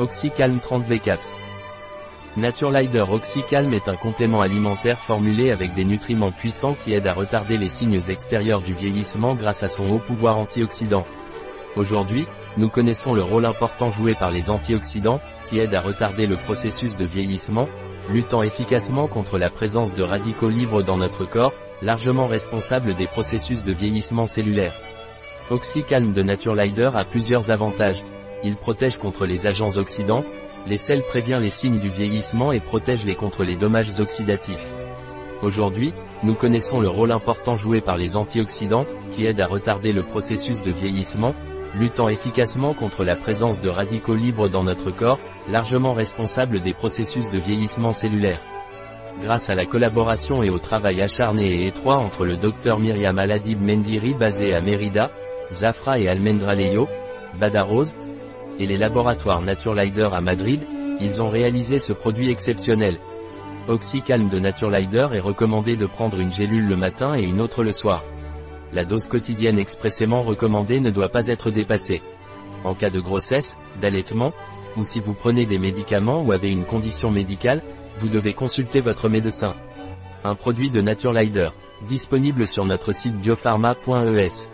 Oxycalm 30 V-Caps. Naturelider Oxycalm est un complément alimentaire formulé avec des nutriments puissants qui aident à retarder les signes extérieurs du vieillissement grâce à son haut pouvoir antioxydant. Aujourd'hui, nous connaissons le rôle important joué par les antioxydants, qui aident à retarder le processus de vieillissement, luttant efficacement contre la présence de radicaux libres dans notre corps, largement responsables des processus de vieillissement cellulaire. Oxycalm de Naturelider a plusieurs avantages. Il protège contre les agents oxydants, les sels prévient les signes du vieillissement et protège les contre les dommages oxydatifs. Aujourd'hui, nous connaissons le rôle important joué par les antioxydants, qui aident à retarder le processus de vieillissement, luttant efficacement contre la présence de radicaux libres dans notre corps, largement responsables des processus de vieillissement cellulaire. Grâce à la collaboration et au travail acharné et étroit entre le docteur Myriam Aladib Mendiri basé à Mérida, Zafra et Almendra Leyo, Badaroz, et les laboratoires Naturelider à Madrid, ils ont réalisé ce produit exceptionnel. Oxycalm de Naturelider est recommandé de prendre une gélule le matin et une autre le soir. La dose quotidienne expressément recommandée ne doit pas être dépassée. En cas de grossesse, d'allaitement, ou si vous prenez des médicaments ou avez une condition médicale, vous devez consulter votre médecin. Un produit de Naturelider, disponible sur notre site biopharma.es.